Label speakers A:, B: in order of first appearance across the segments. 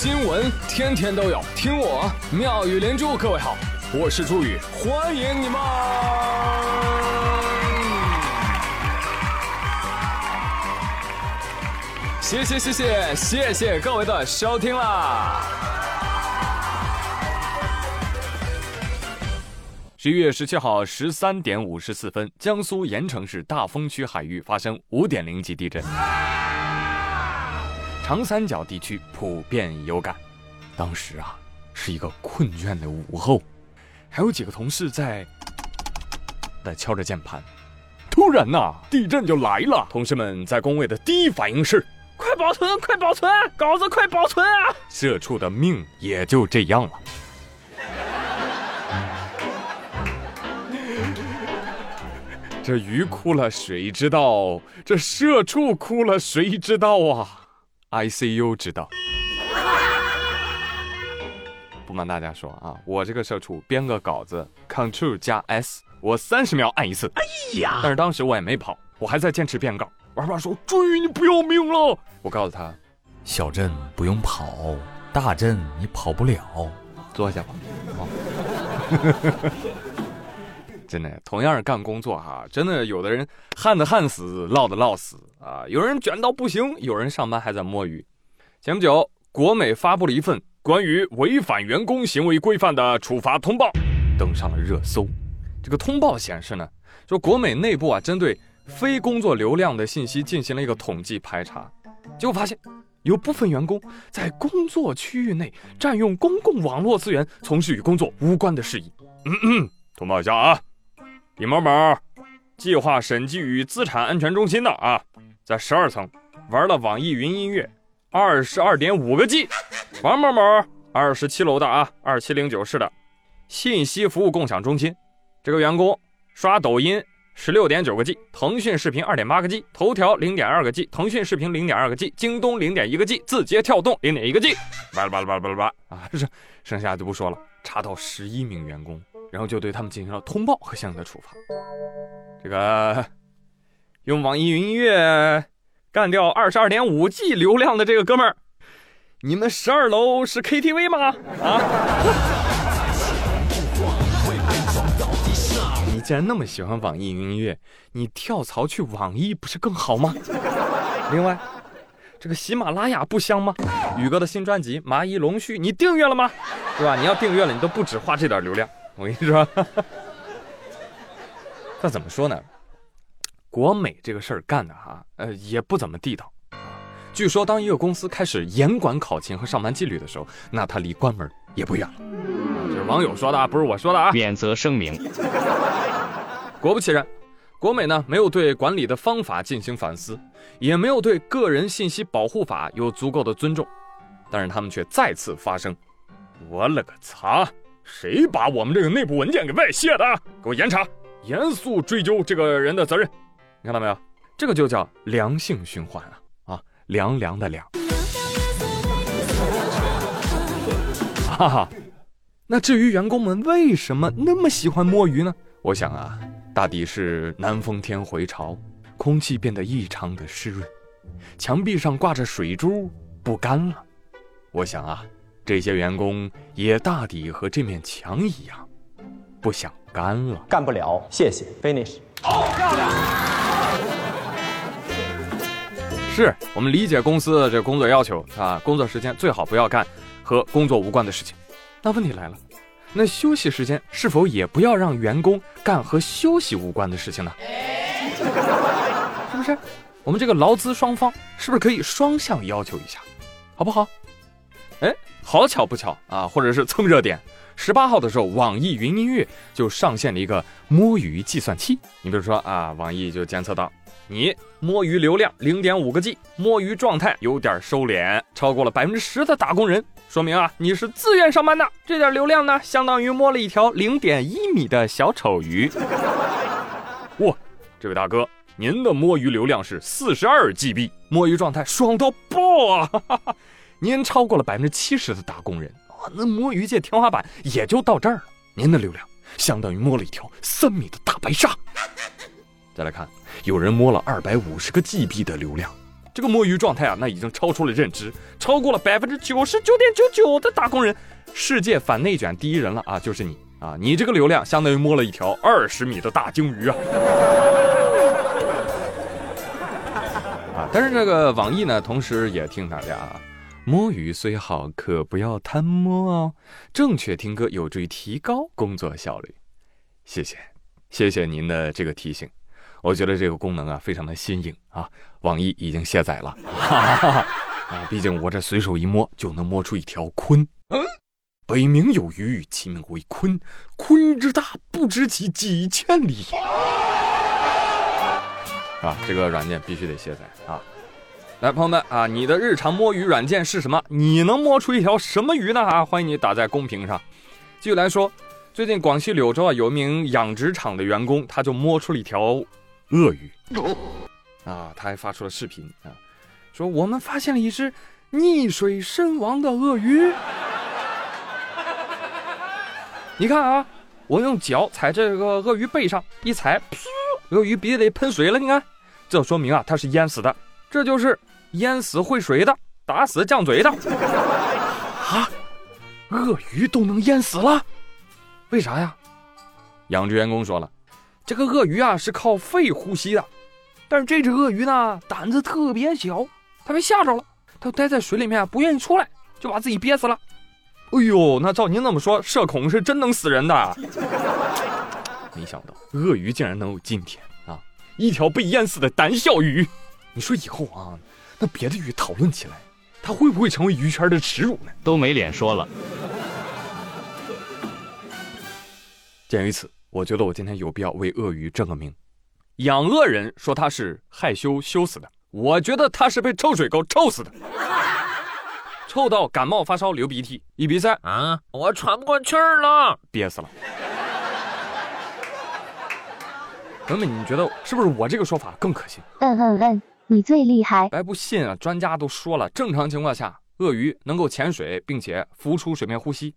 A: 新闻天天都有，听我妙语连珠。各位好，我是朱宇，欢迎你们！谢谢谢谢谢谢各位的收听啦！十一月十七号十三点五十四分，江苏盐城市大丰区海域发生五点零级地震。长三角地区普遍有感，当时啊是一个困倦的午后，还有几个同事在在敲着键盘，突然呐地震就来了，同事们在工位的第一反应是
B: 快保存，快保存，稿子快保存啊！
A: 社畜的命也就这样了。这鱼哭了谁知道？这社畜哭了谁知道啊？ICU 知道，不瞒大家说啊，我这个社畜编个稿子，Ctrl 加 S，我三十秒按一次。哎呀！但是当时我也没跑，我还在坚持编稿。玩爸说：“追你不要命了！”我告诉他：“
C: 小镇不用跑，大镇你跑不了。”
A: 坐下吧。真的，同样是干工作哈，真的有的人旱的旱死，涝的涝死啊，有人卷到不行，有人上班还在摸鱼。前不久，国美发布了一份关于违反员工行为规范的处罚通报，登上了热搜。这个通报显示呢，说国美内部啊，针对非工作流量的信息进行了一个统计排查，结果发现有部分员工在工作区域内占用公共网络资源，从事与工作无关的事宜。嗯嗯，通报一下啊。李某某，计划审计与资产安全中心的啊，在十二层玩了网易云音乐二十二点五个 G。王某某，二十七楼的啊，二七零九室的信息服务共享中心，这个员工刷抖音十六点九个 G，腾讯视频二点八个 G，头条零点二个 G，腾讯视频零点二个 G，京东零点一个 G，字节跳动零点一个 G。巴拉巴拉巴拉巴拉巴拉啊，剩剩下就不说了，查到十一名员工。然后就对他们进行了通报和相应的处罚。这个 用网易云音乐干掉二十二点五 G 流量的这个哥们儿，你们十二楼是 KTV 吗？啊！你既然那么喜欢网易云音乐，你跳槽去网易不是更好吗？另外，这个喜马拉雅不香吗？宇哥的新专辑《麻衣龙须》，你订阅了吗？对吧？你要订阅了，你都不止花这点流量。我跟你说，那怎么说呢？国美这个事儿干的哈，呃，也不怎么地道。据说，当一个公司开始严管考勤和上班纪律的时候，那它离关门也不远了。这是网友说的啊，不是我说的啊。
D: 免责声明。
A: 果不其然，国美呢没有对管理的方法进行反思，也没有对个人信息保护法有足够的尊重，但是他们却再次发声。我勒个擦！谁把我们这个内部文件给外泄的？给我严查，严肃追究这个人的责任。你看到没有？这个就叫良性循环啊！啊，凉凉的凉。哈哈。那至于员工们为什么那么喜欢摸鱼呢？我想啊，大抵是南风天回潮，空气变得异常的湿润，墙壁上挂着水珠不干了。我想啊。这些员工也大抵和这面墙一样，不想干了，
E: 干不了，谢谢，finish。好，漂亮。
A: 是我们理解公司的这工作要求啊，工作时间最好不要干和工作无关的事情。那问题来了，那休息时间是否也不要让员工干和休息无关的事情呢？是不是？我们这个劳资双方是不是可以双向要求一下，好不好？哎。好巧不巧啊，或者是蹭热点。十八号的时候，网易云音乐就上线了一个摸鱼计算器。你比如说啊，网易就监测到你摸鱼流量零点五个 G，摸鱼状态有点收敛，超过了百分之十的打工人，说明啊你是自愿上班的。这点流量呢，相当于摸了一条零点一米的小丑鱼。哇，这位大哥，您的摸鱼流量是四十二 GB，摸鱼状态爽到爆啊！哈 哈您超过了百分之七十的打工人，那摸鱼界天花板也就到这儿了。您的流量相当于摸了一条三米的大白鲨。再来看，有人摸了二百五十个 GB 的流量，这个摸鱼状态啊，那已经超出了认知，超过了百分之九十九点九九的打工人。世界反内卷第一人了啊，就是你啊！你这个流量相当于摸了一条二十米的大鲸鱼啊！啊，但是这个网易呢，同时也听大家啊，摸鱼虽好，可不要贪摸哦。正确听歌有助于提高工作效率。谢谢，谢谢您的这个提醒。我觉得这个功能啊，非常的新颖啊。网易已经卸载了，哈哈哈啊，毕竟我这随手一摸就能摸出一条鲲。嗯。北冥有鱼，其名为鲲。鲲之大，不知其几千里。啊，这个软件必须得卸载啊！来，朋友们啊，你的日常摸鱼软件是什么？你能摸出一条什么鱼呢？啊，欢迎你打在公屏上。继续来说，最近广西柳州啊，有一名养殖场的员工，他就摸出了一条鳄鱼。啊，他还发出了视频啊，说我们发现了一只溺水身亡的鳄鱼。你看啊，我用脚踩这个鳄鱼背上一踩，噗，鳄鱼鼻子里喷水了。你看，这说明啊，它是淹死的。这就是淹死会水的，打死犟嘴的。啊，鳄鱼都能淹死了？为啥呀？养殖员工说了，这个鳄鱼啊是靠肺呼吸的，但是这只鳄鱼呢胆子特别小，它被吓着了，它待在水里面不愿意出来，就把自己憋死了。哎呦，那照您这么说，社恐是真能死人的。没想到鳄鱼竟然能有今天啊！一条被淹死的胆小鱼。你说以后啊，那别的鱼讨论起来，它会不会成为鱼圈的耻辱呢？
C: 都没脸说了。
A: 鉴于此，我觉得我今天有必要为鳄鱼正个名。养鳄人说他是害羞羞死的，我觉得他是被臭水沟臭死的。臭到感冒发烧流鼻涕，一鼻塞
B: 啊，我喘不过气儿了，
A: 憋死了。朋友们，你觉得是不是我这个说法更可信？
D: 嗯嗯嗯，你最厉害。
A: 哎，不信啊，专家都说了，正常情况下，鳄鱼能够潜水并且浮出水面呼吸。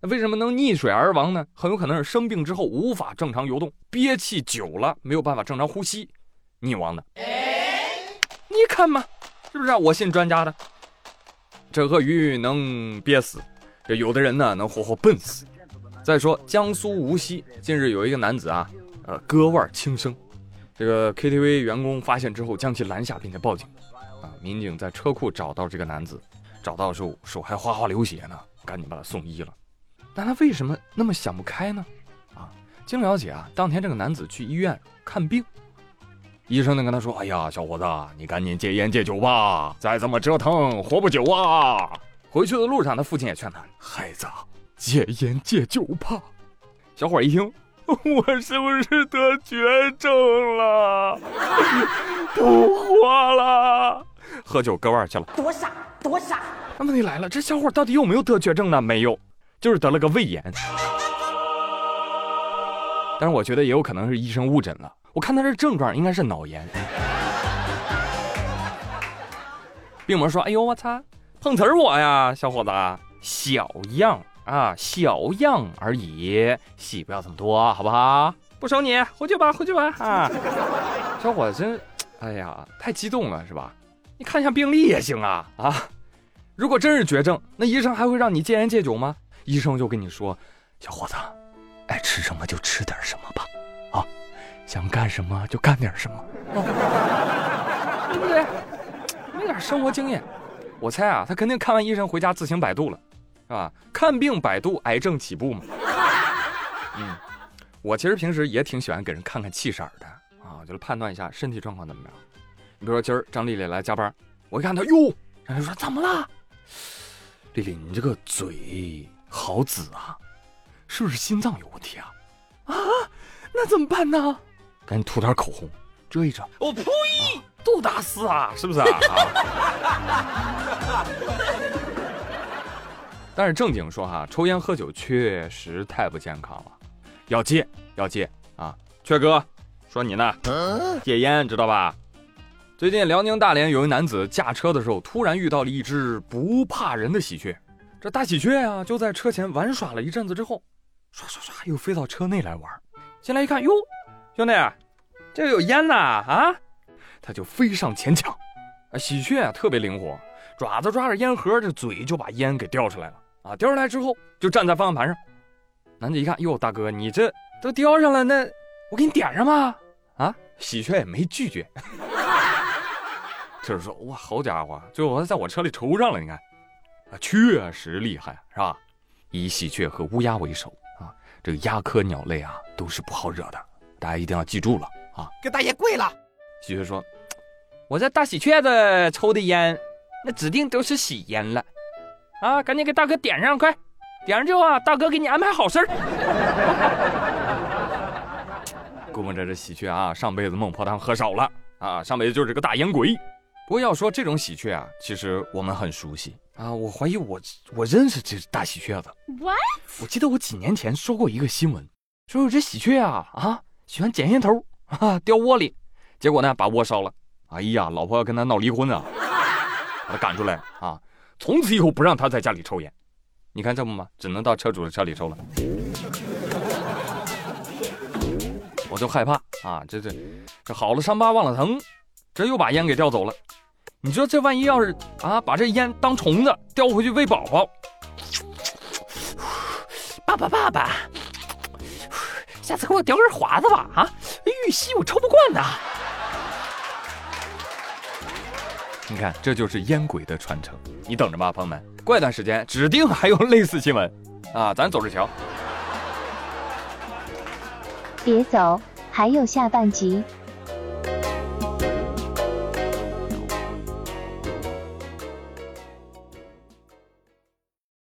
A: 那为什么能溺水而亡呢？很有可能是生病之后无法正常游动，憋气久了没有办法正常呼吸，溺亡的。你看嘛，是不是？我信专家的。这鳄鱼能憋死，这有的人呢能活活笨死。再说江苏无锡近日有一个男子啊，呃割腕轻生，这个 KTV 员工发现之后将其拦下并且报警，啊民警在车库找到这个男子，找到的时候手还哗哗流血呢，赶紧把他送医了。但他为什么那么想不开呢？啊，经了解啊，当天这个男子去医院看病。医生呢跟他说：“哎呀，小伙子，你赶紧戒烟戒酒吧，再这么折腾，活不久啊！”回去的路上，他父亲也劝他：“孩子，戒烟戒酒吧。”小伙一听：“ 我是不是得绝症了？不活了！喝酒割腕去了。”
F: 多傻，多傻！
A: 那问题来了，这小伙到底有没有得绝症呢？没有，就是得了个胃炎。但是我觉得也有可能是医生误诊了。我看他这症状应该是脑炎。病魔说：“哎呦，我擦，碰瓷儿我呀，小伙子，小样啊，小样而已，戏不要这么多，好不好？不收你，回去吧，回去吧。”啊，小伙子真，哎呀，太激动了，是吧？你看一下病历也行啊啊！如果真是绝症，那医生还会让你戒烟戒酒吗？医生就跟你说：“小伙子，爱吃什么就吃点什么吧。”啊想干什么就干点什么，对不对？没点生活经验，我猜啊，他肯定看完医生回家自行百度了，是吧？看病百度，癌症起步嘛。嗯，我其实平时也挺喜欢给人看看气色的啊，就是判断一下身体状况怎么样。你比如说今儿张丽丽来加班，我一看她，哟，人家说怎么了？丽丽，你这个嘴好紫啊，是不是心脏有问题啊？啊，那怎么办呢？赶紧涂点口红，遮一遮。
B: 我呸！
A: 杜大师啊，是不是啊？但是正经说哈，抽烟喝酒确实太不健康了，要戒要戒啊！雀哥，说你呢，戒烟知道吧？最近辽宁大连有一男子驾车的时候，突然遇到了一只不怕人的喜鹊。这大喜鹊呀，就在车前玩耍了一阵子之后，唰唰唰又飞到车内来玩。进来一看，哟。兄弟，这有烟呐啊！他就飞上前抢，啊，喜鹊啊特别灵活，爪子抓着烟盒，这嘴就把烟给叼出来了啊！叼上来之后就站在方向盘上。男子一看，哟，大哥，你这都叼上了，那我给你点上吧。啊，喜鹊也没拒绝，就是说，哇，好家伙，最后还在我车里抽上了，你看，啊，确实厉害，是吧？以喜鹊和乌鸦为首啊，这个鸦科鸟类啊都是不好惹的，大家一定要记住了啊！
F: 给大爷跪了。
A: 喜鹊说：“我这大喜鹊子抽的烟，那指定都是喜烟了，啊，赶紧给大哥点上，快点上之后啊，大哥给你安排好事儿。”估摸着这喜鹊啊，上辈子孟婆汤喝少了啊，上辈子就是个大烟鬼。不过要说这种喜鹊啊，其实我们很熟悉啊，我怀疑我我认识这大喜鹊子。What？我记得我几年前说过一个新闻，说有只喜鹊啊啊喜欢捡烟头啊，掉窝里，结果呢把窝烧了。哎呀，老婆要跟他闹离婚啊，把他赶出来啊，从此以后不让他在家里抽烟。你看这不吗？只能到车主的车里抽了。我就害怕啊，这这这好了伤疤忘了疼，这又把烟给叼走了。你说这万一要是啊，把这烟当虫子叼回去喂宝宝，
B: 爸爸爸爸，下次给我叼根华子吧啊，玉溪我抽不惯呐。
A: 你看，这就是烟鬼的传承，你等着吧，朋友们，过一段时间指定还有类似新闻啊，咱走着瞧。
D: 别走，还有下半集。